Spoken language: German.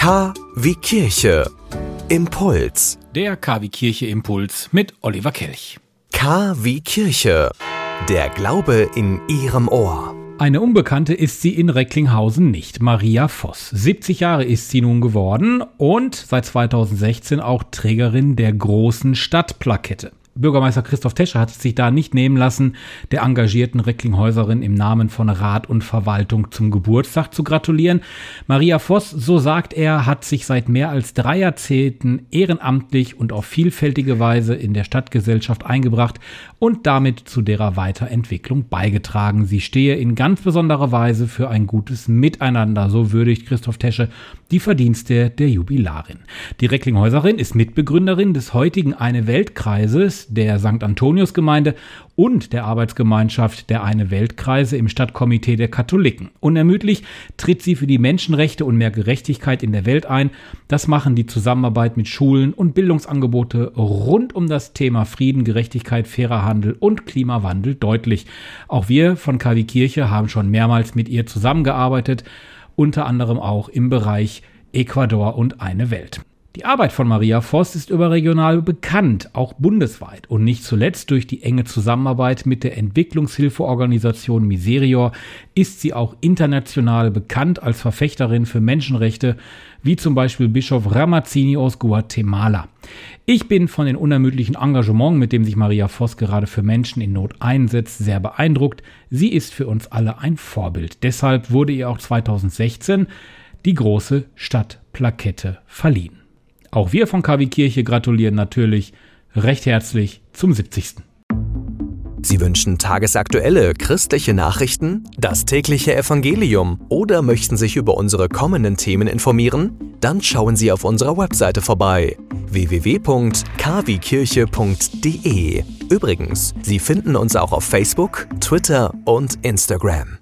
K wie Kirche. Impuls. Der KW Kirche Impuls mit Oliver Kelch. K wie Kirche. Der Glaube in Ihrem Ohr. Eine Unbekannte ist sie in Recklinghausen nicht, Maria Voss. 70 Jahre ist sie nun geworden und seit 2016 auch Trägerin der großen Stadtplakette. Bürgermeister Christoph Tescher hat sich da nicht nehmen lassen, der engagierten Recklinghäuserin im Namen von Rat und Verwaltung zum Geburtstag zu gratulieren. Maria Voss, so sagt er, hat sich seit mehr als drei Jahrzehnten ehrenamtlich und auf vielfältige Weise in der Stadtgesellschaft eingebracht und damit zu derer Weiterentwicklung beigetragen. Sie stehe in ganz besonderer Weise für ein gutes Miteinander, so würdigt Christoph Tesche die Verdienste der Jubilarin. Die Recklinghäuserin ist Mitbegründerin des heutigen Eine Weltkreises, der St. Antoniusgemeinde und der Arbeitsgemeinschaft der Eine Weltkreise im Stadtkomitee der Katholiken. Unermüdlich tritt sie für die Menschenrechte und mehr Gerechtigkeit in der Welt ein. Das machen die Zusammenarbeit mit Schulen und Bildungsangebote rund um das Thema Frieden, Gerechtigkeit, fairer Handel und Klimawandel deutlich. Auch wir von KW Kirche haben schon mehrmals mit ihr zusammengearbeitet, unter anderem auch im Bereich Ecuador und eine Welt. Die Arbeit von Maria Voss ist überregional bekannt, auch bundesweit und nicht zuletzt durch die enge Zusammenarbeit mit der Entwicklungshilfeorganisation Miserior ist sie auch international bekannt als Verfechterin für Menschenrechte, wie zum Beispiel Bischof Ramazzini aus Guatemala. Ich bin von dem unermüdlichen Engagement, mit dem sich Maria Voss gerade für Menschen in Not einsetzt, sehr beeindruckt. Sie ist für uns alle ein Vorbild. Deshalb wurde ihr auch 2016 die große Stadtplakette verliehen. Auch wir von KW Kirche gratulieren natürlich recht herzlich zum 70. Sie wünschen tagesaktuelle christliche Nachrichten, das tägliche Evangelium oder möchten sich über unsere kommenden Themen informieren? Dann schauen Sie auf unserer Webseite vorbei www.kwkirche.de. Übrigens, Sie finden uns auch auf Facebook, Twitter und Instagram.